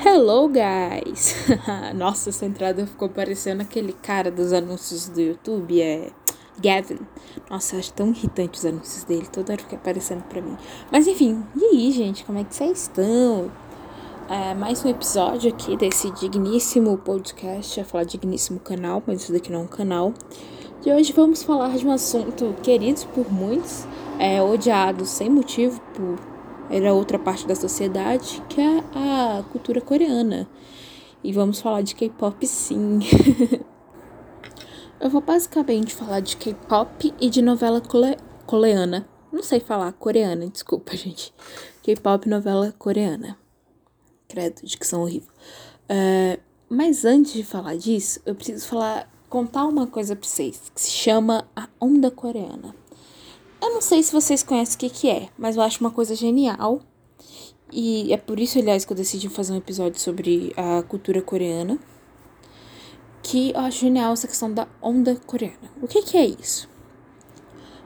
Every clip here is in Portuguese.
Hello, guys! Nossa, essa entrada ficou parecendo aquele cara dos anúncios do YouTube, é Gavin. Nossa, eu acho tão irritante os anúncios dele, toda hora fica aparecendo pra mim. Mas enfim, e aí, gente, como é que vocês estão? É, mais um episódio aqui desse digníssimo podcast, a falar digníssimo canal, mas isso daqui não é um canal. E hoje vamos falar de um assunto querido por muitos, é, odiado sem motivo por era outra parte da sociedade, que é a cultura coreana. E vamos falar de K-pop sim. Eu vou basicamente falar de K-pop e de novela coreana. Não sei falar coreana, desculpa, gente. K-pop novela coreana. Credo, dicção horrível. Uh, mas antes de falar disso, eu preciso falar, contar uma coisa pra vocês, que se chama a onda coreana. Eu não sei se vocês conhecem o que, que é, mas eu acho uma coisa genial. E é por isso, aliás, que eu decidi fazer um episódio sobre a cultura coreana. Que eu acho genial essa questão da onda coreana. O que, que é isso?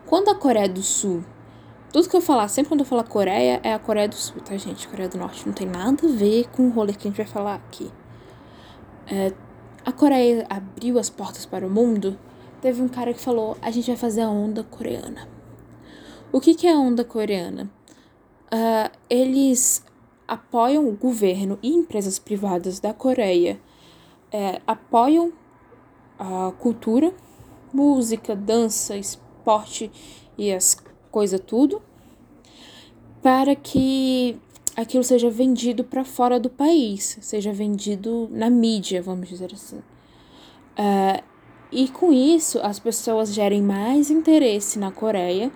Quando a Coreia do Sul. Tudo que eu falar, sempre quando eu falar Coreia, é a Coreia do Sul, tá, gente? Coreia do Norte não tem nada a ver com o rolê que a gente vai falar aqui. É, a Coreia abriu as portas para o mundo. Teve um cara que falou: a gente vai fazer a onda coreana. O que, que é a onda coreana? Uh, eles apoiam o governo e empresas privadas da Coreia, é, apoiam a cultura, música, dança, esporte e as coisas tudo, para que aquilo seja vendido para fora do país, seja vendido na mídia, vamos dizer assim. Uh, e com isso, as pessoas gerem mais interesse na Coreia,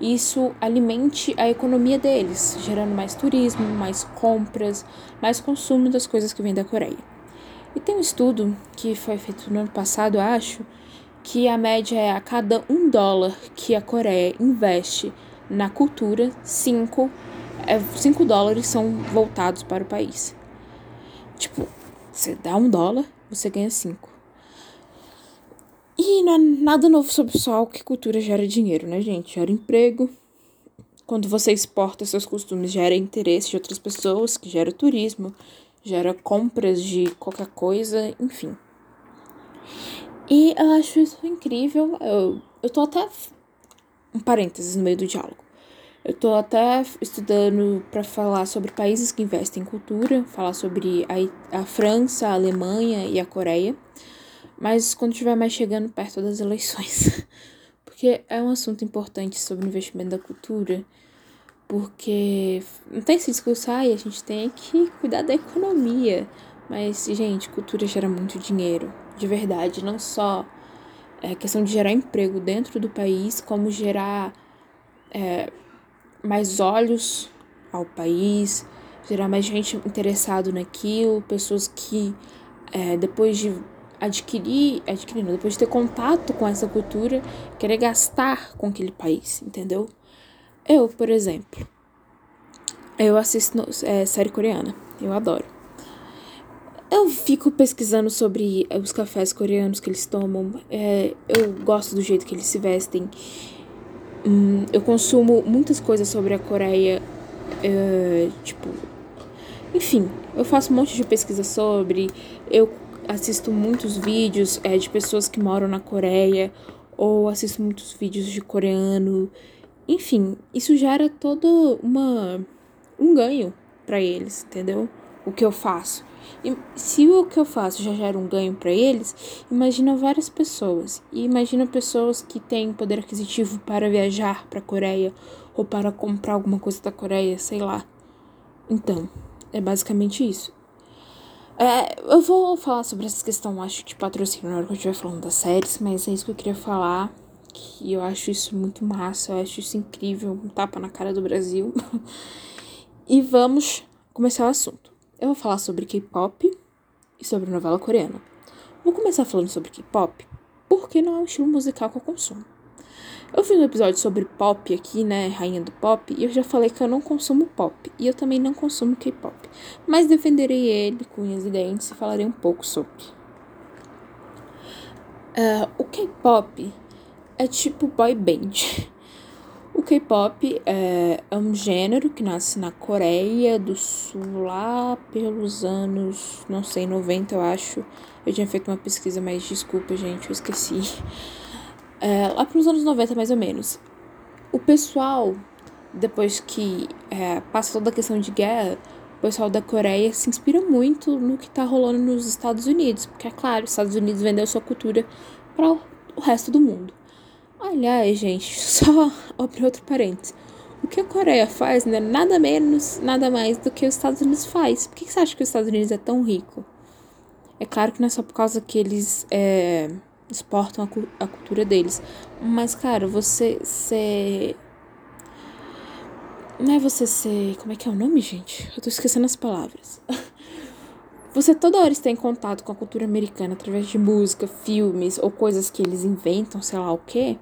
isso alimente a economia deles, gerando mais turismo, mais compras, mais consumo das coisas que vêm da Coreia. E tem um estudo que foi feito no ano passado, acho, que a média é a cada um dólar que a Coreia investe na cultura, cinco, é, cinco dólares são voltados para o país. Tipo, você dá um dólar, você ganha cinco. E não é nada novo sobre só que cultura gera dinheiro, né, gente? Gera emprego. Quando você exporta seus costumes, gera interesse de outras pessoas, que gera turismo, gera compras de qualquer coisa, enfim. E eu acho isso incrível. Eu, eu tô até. Um parênteses no meio do diálogo. Eu tô até estudando para falar sobre países que investem em cultura, falar sobre a, a França, a Alemanha e a Coreia mas quando estiver mais chegando perto das eleições. Porque é um assunto importante sobre o investimento da cultura, porque não tem esse discurso, ai, a gente tem que cuidar da economia. Mas, gente, cultura gera muito dinheiro, de verdade, não só é questão de gerar emprego dentro do país, como gerar é, mais olhos ao país, gerar mais gente interessado naquilo, pessoas que é, depois de adquirir, adquirir não, depois de ter contato com essa cultura, querer gastar com aquele país, entendeu? Eu, por exemplo, eu assisto é, série coreana, eu adoro. Eu fico pesquisando sobre os cafés coreanos que eles tomam, é, eu gosto do jeito que eles se vestem. Hum, eu consumo muitas coisas sobre a Coreia, é, tipo, enfim, eu faço um monte de pesquisa sobre, eu assisto muitos vídeos é, de pessoas que moram na Coreia, ou assisto muitos vídeos de coreano. Enfim, isso gera todo uma, um ganho para eles, entendeu? O que eu faço. E se o que eu faço já gera um ganho para eles, imagina várias pessoas. E imagina pessoas que têm poder aquisitivo para viajar para a Coreia ou para comprar alguma coisa da Coreia, sei lá. Então, é basicamente isso. É, eu vou falar sobre essa questão, acho, de patrocínio na hora que eu estiver falando das séries, mas é isso que eu queria falar. Que eu acho isso muito massa, eu acho isso incrível, um tapa na cara do Brasil. e vamos começar o assunto. Eu vou falar sobre K-pop e sobre novela coreana. Vou começar falando sobre K-pop porque não é um estilo musical que eu consumo. Eu fiz um episódio sobre pop aqui, né, rainha do pop, e eu já falei que eu não consumo pop, e eu também não consumo K-pop, mas defenderei ele com unhas e dentes e falarei um pouco sobre. Uh, o K-pop é tipo boy band. O K-pop é, é um gênero que nasce na Coreia do Sul lá pelos anos, não sei, 90 eu acho. Eu tinha feito uma pesquisa, mas desculpa, gente, eu esqueci. É, lá pelos anos 90, mais ou menos. O pessoal, depois que é, passa toda a questão de guerra, o pessoal da Coreia se inspira muito no que tá rolando nos Estados Unidos. Porque, é claro, os Estados Unidos vendeu sua cultura para o resto do mundo. Aliás, gente, só abrir outro parênteses. O que a Coreia faz é nada menos, nada mais do que os Estados Unidos faz. Por que você acha que os Estados Unidos é tão rico? É claro que não é só por causa que eles é, exportam a, a, cultura deles. Mas, cara, você ser. Não é você ser. Como é que é o nome, gente? Eu tô esquecendo as palavras. Você toda hora está em contato com a cultura americana através de música, filmes ou coisas que eles inventam, sei lá o quê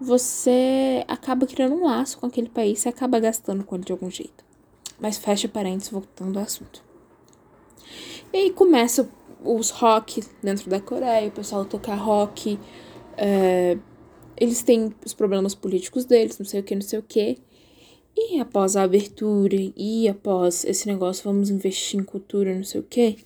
você acaba criando um laço com aquele país e acaba gastando com ele de algum jeito. Mas fecha parênteses, voltando ao assunto. E aí começa os rock dentro da Coreia, o pessoal tocar rock. É, eles têm os problemas políticos deles, não sei o que, não sei o que. E após a abertura, e após esse negócio, vamos investir em cultura, não sei o que,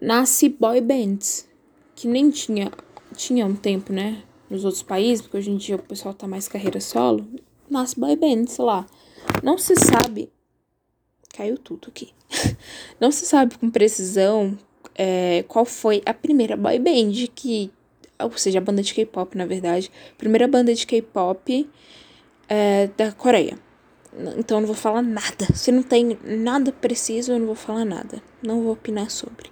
nasce boy bands, que nem tinha, tinha um tempo, né? nos outros países, porque hoje em dia o pessoal tá mais carreira solo, nasce boy band, sei lá. Não se sabe. Caiu tudo aqui. Não se sabe com precisão é, qual foi a primeira boy band que. Ou seja, a banda de K-pop, na verdade. Primeira banda de K-pop é, da Coreia. Então eu não vou falar nada. Se não tem nada preciso, eu não vou falar nada. Não vou opinar sobre.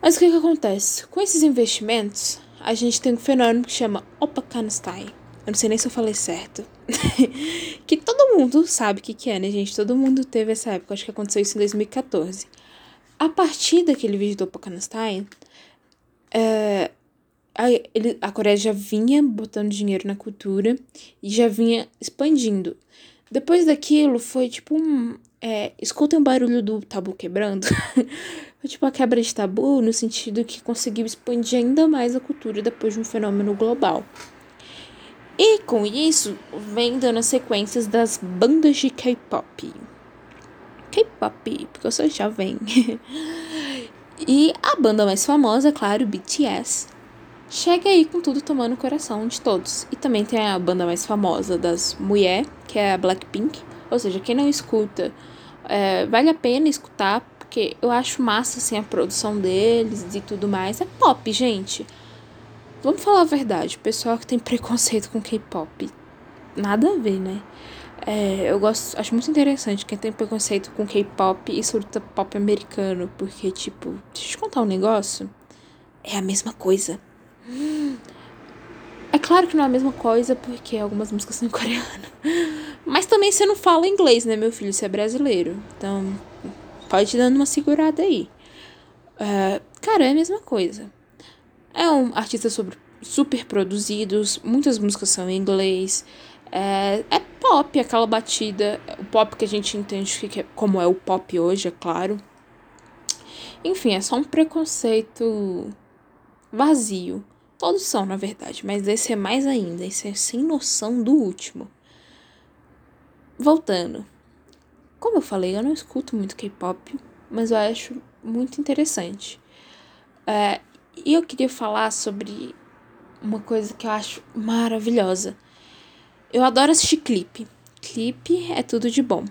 Mas o que, que acontece? Com esses investimentos, a gente tem um fenômeno que chama Opakanstein. Eu não sei nem se eu falei certo. que todo mundo sabe o que, que é, né, gente? Todo mundo teve essa época. Acho que aconteceu isso em 2014. A partir daquele vídeo do Opakanstein, é, a, ele, a Coreia já vinha botando dinheiro na cultura e já vinha expandindo. Depois daquilo, foi tipo um. É, escutem o barulho do tabu quebrando. Foi tipo a quebra de tabu no sentido que conseguiu expandir ainda mais a cultura depois de um fenômeno global. E com isso, vem dando as sequências das bandas de K-pop. K-pop, porque eu sou jovem. e a banda mais famosa, claro, BTS, chega aí com tudo tomando o coração de todos. E também tem a banda mais famosa das mulheres, que é a Blackpink. Ou seja, quem não escuta, é, vale a pena escutar, porque eu acho massa, assim, a produção deles e tudo mais. É pop, gente. Vamos falar a verdade, o pessoal que tem preconceito com K-pop. Nada a ver, né? É, eu gosto, acho muito interessante quem tem preconceito com K-pop e surta pop americano, porque, tipo, deixa eu te contar um negócio. É a mesma coisa. É claro que não é a mesma coisa, porque algumas músicas são em coreano. Mas também você não fala inglês, né, meu filho? Você é brasileiro. Então, pode ir dando uma segurada aí. Uh, cara, é a mesma coisa. É um artista sobre, super produzidos, muitas músicas são em inglês. É, é pop, aquela batida, o pop que a gente entende que é, como é o pop hoje, é claro. Enfim, é só um preconceito vazio. Todos são, na verdade, mas esse é mais ainda. Esse é sem noção do último. Voltando. Como eu falei, eu não escuto muito K-pop, mas eu acho muito interessante. É, e eu queria falar sobre uma coisa que eu acho maravilhosa. Eu adoro assistir clipe. Clipe é tudo de bom.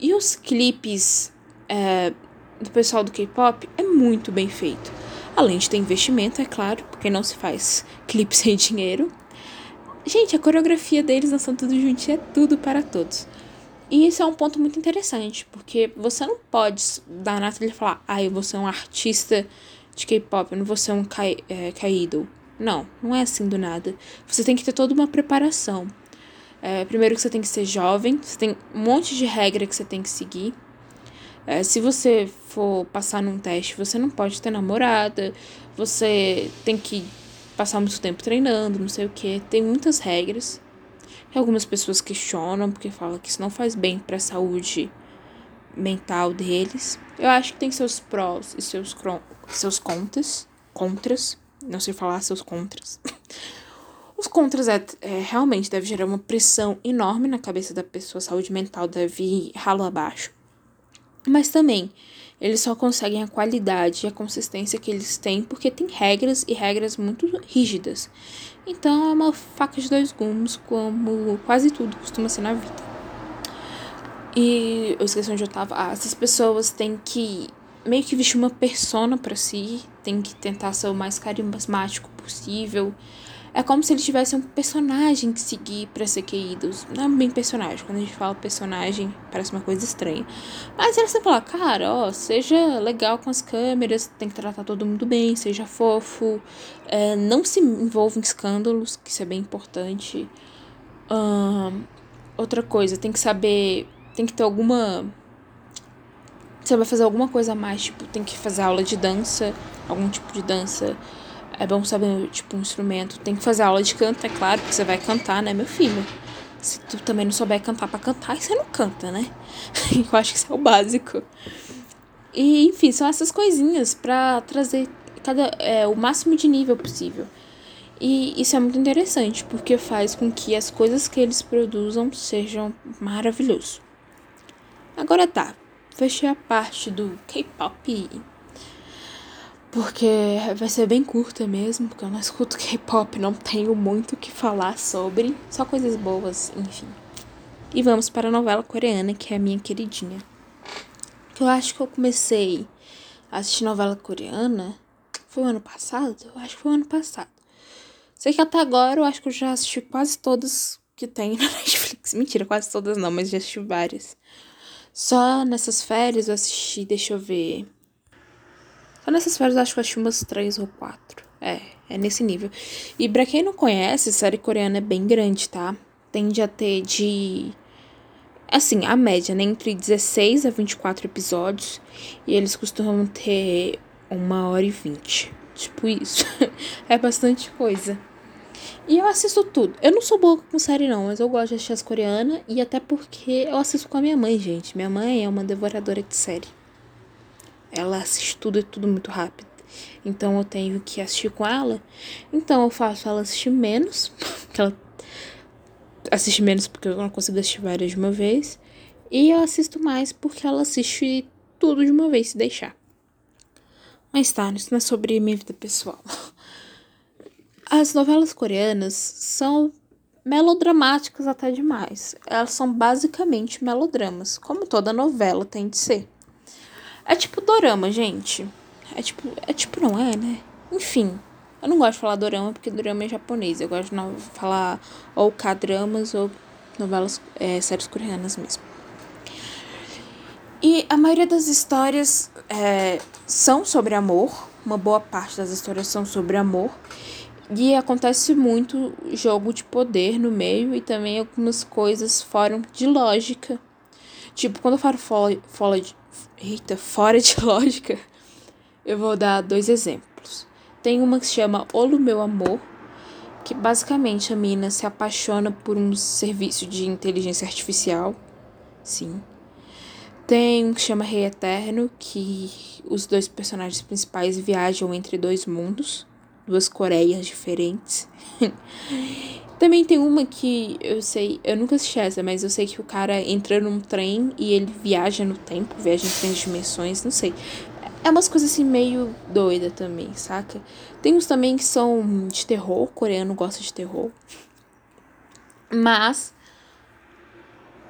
E os clipes é, do pessoal do K-pop é muito bem feito. Além de ter investimento, é claro, porque não se faz clipe sem dinheiro. Gente, a coreografia deles dançando tudo juntinho é tudo para todos. E isso é um ponto muito interessante, porque você não pode dar na e falar, ah, eu vou ser um artista de K-pop, eu não vou ser um K-idol. É, não, não é assim do nada. Você tem que ter toda uma preparação. É, primeiro que você tem que ser jovem, você tem um monte de regra que você tem que seguir. É, se você for passar num teste, você não pode ter namorada, você tem que passar muito tempo treinando, não sei o que. Tem muitas regras. E algumas pessoas questionam porque falam que isso não faz bem para a saúde mental deles. Eu acho que tem seus prós e seus, seus contras. Contras. Não sei falar seus contras. Os contras é, é, realmente deve gerar uma pressão enorme na cabeça da pessoa, a saúde mental deve ir ralo abaixo. Mas também, eles só conseguem a qualidade e a consistência que eles têm porque tem regras e regras muito rígidas. Então é uma faca de dois gumes, como quase tudo costuma ser na vida. E eu esqueci onde eu tava. Ah, essas pessoas têm que meio que vestir uma persona para si, tem que tentar ser o mais carismático possível. É como se eles tivessem um personagem que seguir pra ser queridos. Não é bem personagem. Quando a gente fala personagem, parece uma coisa estranha. Mas eles sempre falam, cara, ó, seja legal com as câmeras, tem que tratar todo mundo bem, seja fofo. É, não se envolva em escândalos, que isso é bem importante. outra coisa, tem que saber. Tem que ter alguma você vai fazer alguma coisa a mais, tipo, tem que fazer aula de dança, algum tipo de dança. É bom saber, tipo, um instrumento. Tem que fazer aula de canto, é claro, porque você vai cantar, né, meu filho? Se tu também não souber cantar para cantar, você não canta, né? Eu acho que isso é o básico. E, enfim, são essas coisinhas para trazer cada, é, o máximo de nível possível. E isso é muito interessante, porque faz com que as coisas que eles produzam sejam maravilhosas. Agora tá, fechei a parte do K-pop. Porque vai ser bem curta mesmo, porque eu não escuto K-pop, não tenho muito o que falar sobre, só coisas boas, enfim. E vamos para a novela coreana, que é a minha queridinha. Eu acho que eu comecei a assistir novela coreana. Foi o ano passado? Eu acho que foi o ano passado. Sei que até agora eu acho que eu já assisti quase todas que tem na Netflix. Mentira, quase todas não, mas já assisti várias. Só nessas férias eu assisti, deixa eu ver. Só nessas férias acho que eu assisti umas três ou quatro. É, é nesse nível. E pra quem não conhece, série coreana é bem grande, tá? Tende a ter de. Assim, a média, né? Entre 16 a 24 episódios. E eles costumam ter uma hora e vinte. Tipo isso. é bastante coisa. E eu assisto tudo. Eu não sou boa com série, não, mas eu gosto de assistir as coreanas. E até porque eu assisto com a minha mãe, gente. Minha mãe é uma devoradora de série. Ela assiste tudo e tudo muito rápido. Então eu tenho que assistir com ela. Então eu faço ela assistir menos. Porque ela assiste menos porque eu não consigo assistir várias de uma vez. E eu assisto mais porque ela assiste tudo de uma vez, se deixar. Mas tá, isso não é sobre minha vida pessoal. As novelas coreanas são melodramáticas até demais. Elas são basicamente melodramas, como toda novela tem de ser. É tipo dorama, gente. É tipo, é tipo não é, né? Enfim, eu não gosto de falar dorama porque dorama é japonês. Eu gosto de falar ou K-dramas ou novelas, é, séries coreanas mesmo. E a maioria das histórias é, são sobre amor. Uma boa parte das histórias são sobre amor. E acontece muito jogo de poder no meio e também algumas coisas fora de lógica. Tipo, quando eu falo fora, de, eita, fora de lógica, eu vou dar dois exemplos. Tem uma que se chama Olo Meu Amor, que basicamente a mina se apaixona por um serviço de inteligência artificial. Sim. Tem um que chama Rei Eterno, que os dois personagens principais viajam entre dois mundos duas Coreias diferentes. Também tem uma que eu sei, eu nunca assisti essa, mas eu sei que o cara entra num trem e ele viaja no tempo, viaja em três dimensões, não sei. É umas coisas assim meio doida também, saca? Tem uns também que são de terror, coreano gosta de terror. Mas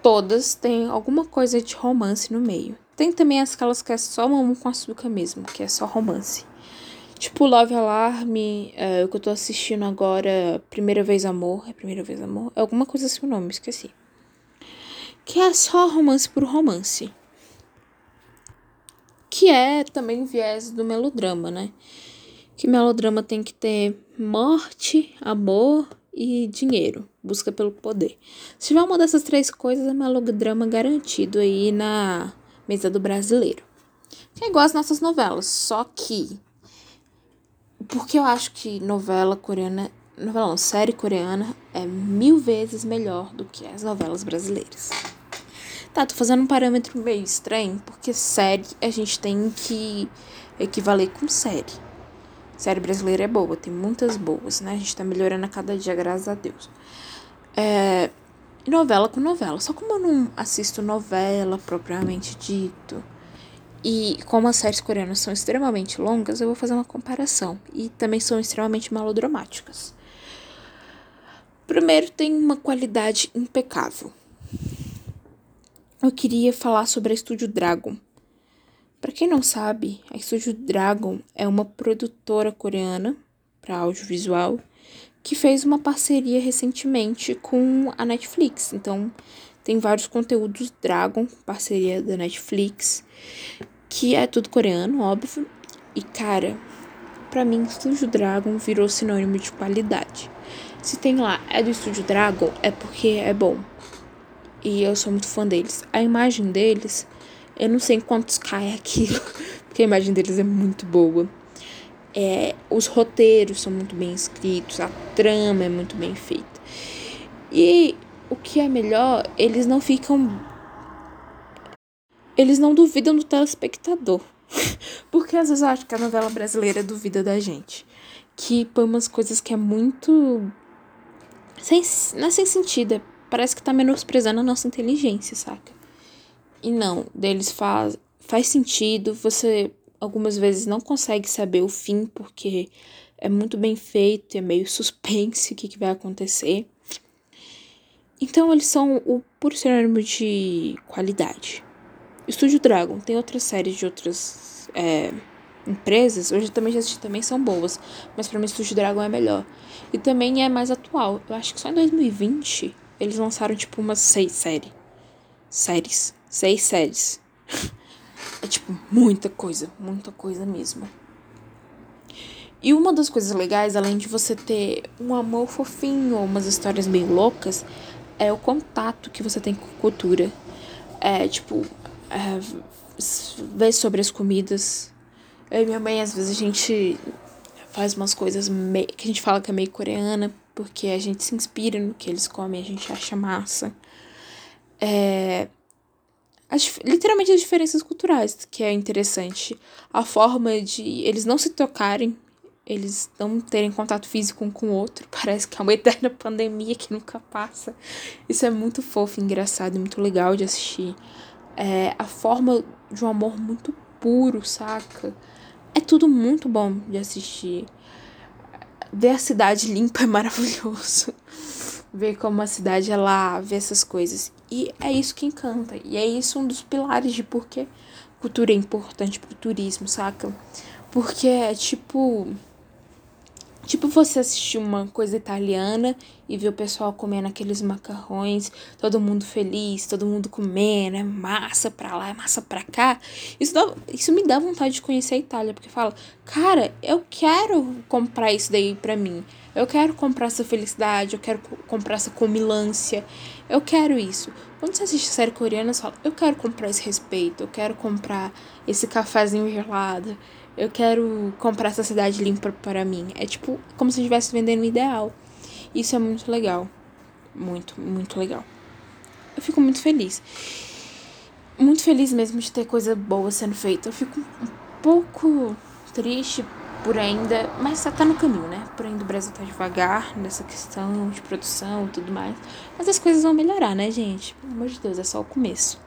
todas têm alguma coisa de romance no meio. Tem também aquelas que é só mamão com açúcar mesmo, que é só romance. Tipo, Love Alarm, é, o que eu tô assistindo agora, Primeira Vez Amor. É Primeira Vez Amor? É alguma coisa assim o nome, esqueci. Que é só romance por romance. Que é também viés do melodrama, né? Que melodrama tem que ter morte, amor e dinheiro. Busca pelo poder. Se tiver uma dessas três coisas, é melodrama garantido aí na mesa do brasileiro. Que é igual as nossas novelas, só que porque eu acho que novela coreana, novela não, série coreana é mil vezes melhor do que as novelas brasileiras. Tá, tô fazendo um parâmetro meio estranho, porque série a gente tem que equivaler com série. série brasileira é boa, tem muitas boas, né? A gente tá melhorando a cada dia, graças a Deus. É, novela com novela. Só como eu não assisto novela propriamente dito, e como as séries coreanas são extremamente longas, eu vou fazer uma comparação. E também são extremamente melodramáticas. Primeiro, tem uma qualidade impecável. Eu queria falar sobre a Estúdio Dragon. Para quem não sabe, a Estúdio Dragon é uma produtora coreana para audiovisual que fez uma parceria recentemente com a Netflix. Então, tem vários conteúdos Dragon, parceria da Netflix, que é tudo coreano, óbvio. E cara, para mim, Estúdio Dragon virou sinônimo de qualidade. Se tem lá é do Estúdio Dragon, é porque é bom. E eu sou muito fã deles. A imagem deles eu não sei quantos cai aquilo, porque a imagem deles é muito boa. É, os roteiros são muito bem escritos, a trama é muito bem feita. E o que é melhor, eles não ficam. Eles não duvidam do telespectador. porque às vezes eu acho que a novela brasileira duvida da gente. Que põe umas coisas que é muito. Sem, não é sem sentido, é, parece que tá menosprezando a nossa inteligência, saca? E não, deles faz, faz sentido, você algumas vezes não consegue saber o fim porque é muito bem feito, é meio suspense o que, que vai acontecer. Então eles são o puro sinônimo de qualidade. Estúdio Dragon tem outras séries de outras é, empresas, hoje também já assisti, também são boas, mas para mim Estúdio Dragon é melhor. E também é mais atual. Eu acho que só em 2020 eles lançaram tipo umas seis séries. Séries seis séries. É tipo muita coisa, muita coisa mesmo. E uma das coisas legais, além de você ter um amor fofinho ou umas histórias meio loucas, é o contato que você tem com cultura. É tipo, é, ver sobre as comidas. Eu e minha mãe, às vezes, a gente faz umas coisas meio, que a gente fala que é meio coreana, porque a gente se inspira no que eles comem, a gente acha massa. É, as, literalmente as diferenças culturais, que é interessante. A forma de eles não se tocarem, eles não terem contato físico um com o outro. Parece que é uma eterna pandemia que nunca passa. Isso é muito fofo, engraçado e muito legal de assistir. É, a forma de um amor muito puro, saca? É tudo muito bom de assistir. Ver a cidade limpa é maravilhoso. Ver como a cidade ela vê essas coisas. E é isso que encanta. E é isso um dos pilares de por que cultura é importante pro turismo, saca? Porque é tipo. Tipo você assistir uma coisa italiana e ver o pessoal comendo aqueles macarrões, todo mundo feliz, todo mundo comendo, é massa pra lá, é massa pra cá. Isso, dá, isso me dá vontade de conhecer a Itália, porque fala, cara, eu quero comprar isso daí pra mim. Eu quero comprar essa felicidade, eu quero comprar essa comilância, eu quero isso. Quando você assiste série coreana, você fala, eu quero comprar esse respeito, eu quero comprar esse cafezinho gelado, eu quero comprar essa cidade limpa para mim. É tipo como se estivesse vendendo um ideal. Isso é muito legal. Muito, muito legal. Eu fico muito feliz. Muito feliz mesmo de ter coisa boa sendo feita. Eu fico um pouco triste por ainda, mas tá, tá no caminho, né? Por ainda o Brasil tá devagar nessa questão de produção e tudo mais. Mas as coisas vão melhorar, né, gente? Pelo amor de Deus, é só o começo.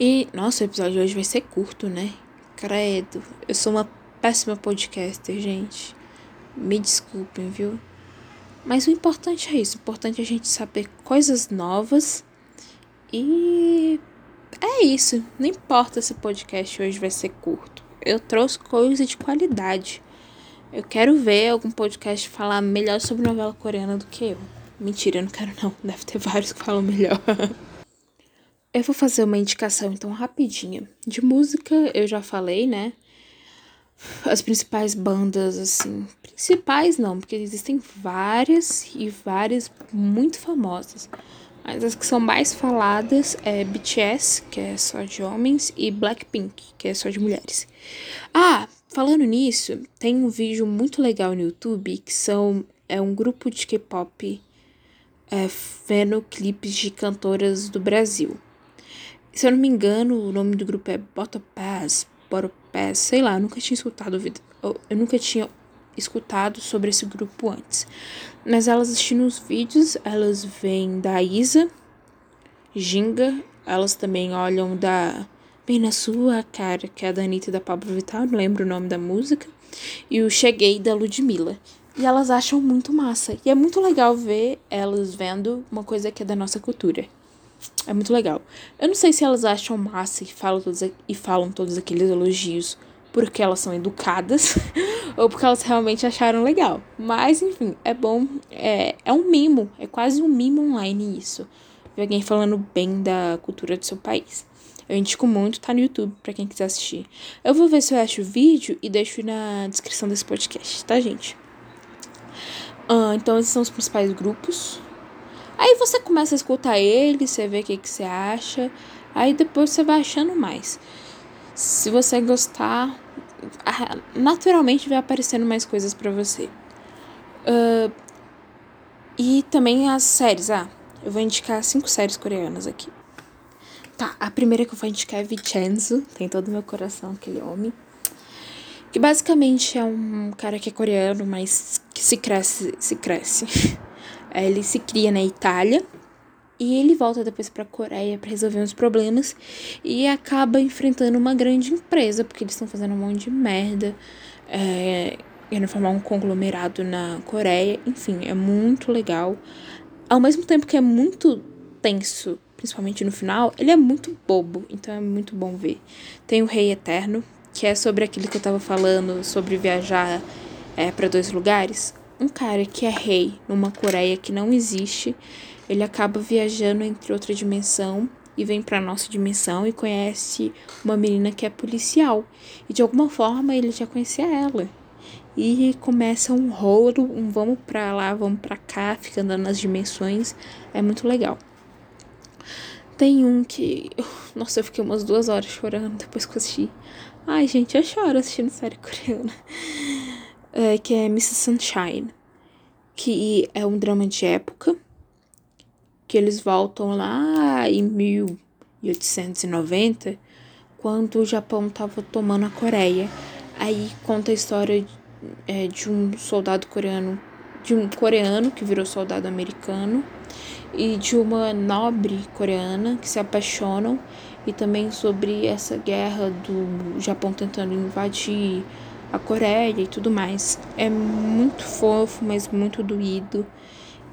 E, nossa, o episódio de hoje vai ser curto, né? Credo. Eu sou uma péssima podcaster, gente. Me desculpem, viu? Mas o importante é isso. O importante é a gente saber coisas novas. E é isso. Não importa se o podcast hoje vai ser curto eu trouxe coisa de qualidade. Eu quero ver algum podcast falar melhor sobre novela coreana do que eu. Mentira, eu não quero não. Deve ter vários que falam melhor. eu vou fazer uma indicação então rapidinha. De música eu já falei, né? As principais bandas, assim. Principais não, porque existem várias e várias muito famosas. Mas as que são mais faladas é BTS, que é só de homens, e Blackpink, que é só de mulheres. Ah, falando nisso, tem um vídeo muito legal no YouTube que são é um grupo de K-pop é, vendo clipes de cantoras do Brasil. Se eu não me engano, o nome do grupo é Bota Pass, Pass, sei lá, eu nunca tinha escutado eu, nunca tinha escutado sobre esse grupo antes. Mas elas assistindo os vídeos, elas vêm da Isa, Ginga, elas também olham da Bem na Sua Cara, que é da Anitta e da Pablo Vittar, não lembro o nome da música, e o Cheguei da Ludmilla. E elas acham muito massa. E é muito legal ver elas vendo uma coisa que é da nossa cultura. É muito legal. Eu não sei se elas acham massa e falam todos, e falam todos aqueles elogios porque elas são educadas ou porque elas realmente acharam legal. Mas, enfim, é bom. É, é um mimo. É quase um mimo online isso. Ver alguém falando bem da cultura do seu país. Eu indico muito, tá no YouTube para quem quiser assistir. Eu vou ver se eu acho o vídeo e deixo na descrição desse podcast, tá, gente? Ah, então, esses são os principais grupos. Aí você começa a escutar eles, você vê o que, que você acha. Aí depois você vai achando mais. Se você gostar, naturalmente vai aparecendo mais coisas para você. Uh, e também as séries. Ah, eu vou indicar cinco séries coreanas aqui. Tá, a primeira que eu vou indicar é Vincenzo. Tem todo o meu coração aquele homem. Que basicamente é um cara que é coreano, mas que se cresce, se cresce. Ele se cria na Itália e ele volta depois para a Coreia para resolver uns problemas e acaba enfrentando uma grande empresa porque eles estão fazendo um monte de merda, é, querendo formar um conglomerado na Coreia. Enfim, é muito legal. Ao mesmo tempo que é muito tenso, principalmente no final, ele é muito bobo, então é muito bom ver. Tem o Rei Eterno, que é sobre aquilo que eu tava falando, sobre viajar é, para dois lugares. Um cara que é rei numa Coreia que não existe, ele acaba viajando entre outra dimensão e vem para nossa dimensão e conhece uma menina que é policial. E de alguma forma ele já conhecia ela. E começa um rolo, um vamos pra lá, vamos pra cá, fica andando nas dimensões. É muito legal. Tem um que. Nossa, eu fiquei umas duas horas chorando depois que eu assisti. Ai, gente, eu choro assistindo série coreana. É, que é Mrs. Sunshine. Que é um drama de época. Que eles voltam lá em 1890, quando o Japão tava tomando a Coreia. Aí conta a história é, de um soldado coreano. De um coreano que virou soldado americano e de uma nobre coreana que se apaixonam e também sobre essa guerra do Japão tentando invadir a Coreia e tudo mais. É muito fofo, mas muito doído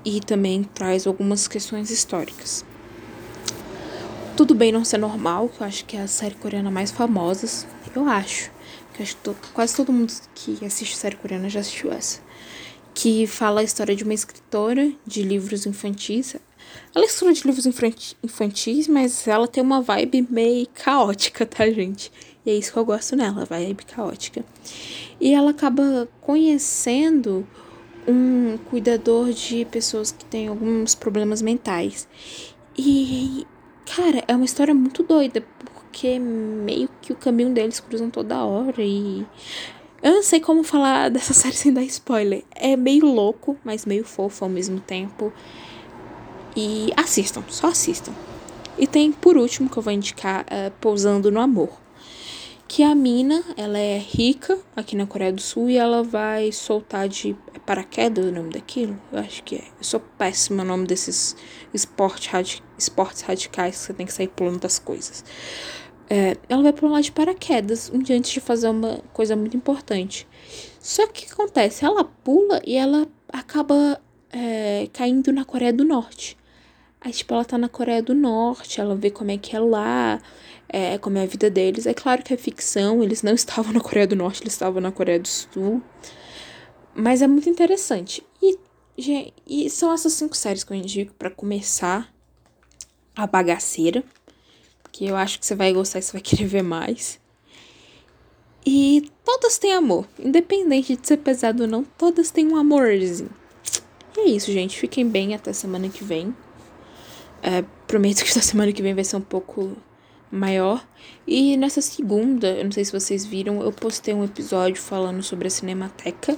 e também traz algumas questões históricas. Tudo bem não ser normal, que eu acho que é a série coreana mais famosa, eu acho. Que acho que quase todo mundo que assiste série coreana já assistiu essa. Que fala a história de uma escritora de livros infantis. Ela estuda de livros infantis, mas ela tem uma vibe meio caótica, tá, gente? E é isso que eu gosto nela, vibe caótica. E ela acaba conhecendo um cuidador de pessoas que têm alguns problemas mentais. E, cara, é uma história muito doida, porque meio que o caminho deles cruzam toda hora e. Eu não sei como falar dessa série sem dar spoiler. É meio louco, mas meio fofo ao mesmo tempo. E assistam, só assistam. E tem, por último, que eu vou indicar, uh, Pousando no Amor. Que a mina, ela é rica aqui na Coreia do Sul e ela vai soltar de paraquedas o nome daquilo? Eu acho que é. Eu sou péssima no nome desses esporte radi esportes radicais que você tem que sair pulando das coisas. É, ela vai pular de paraquedas um dia antes de fazer uma coisa muito importante. Só que o que acontece? Ela pula e ela acaba é, caindo na Coreia do Norte. Aí, tipo, ela tá na Coreia do Norte, ela vê como é que é lá, é, como é a vida deles. É claro que é ficção, eles não estavam na Coreia do Norte, eles estavam na Coreia do Sul. Mas é muito interessante. E, gente, e são essas cinco séries que eu indico para começar a bagaceira. Que eu acho que você vai gostar e você vai querer ver mais. E todas têm amor. Independente de ser pesado ou não, todas têm um amorzinho. E é isso, gente. Fiquem bem até semana que vem. É, prometo que da semana que vem vai ser um pouco maior. E nessa segunda, eu não sei se vocês viram, eu postei um episódio falando sobre a Cinemateca.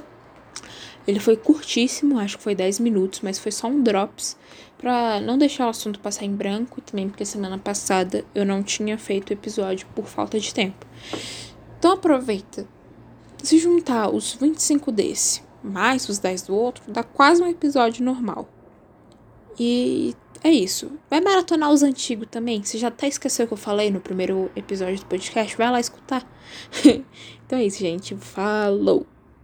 Ele foi curtíssimo, acho que foi 10 minutos, mas foi só um drops para não deixar o assunto passar em branco e também porque semana passada eu não tinha feito o episódio por falta de tempo. Então aproveita. Se juntar os 25 desse, mais os 10 do outro, dá quase um episódio normal. E é isso. Vai maratonar os antigos também. Você já até esqueceu o que eu falei no primeiro episódio do podcast? Vai lá escutar. então é isso, gente. Falou!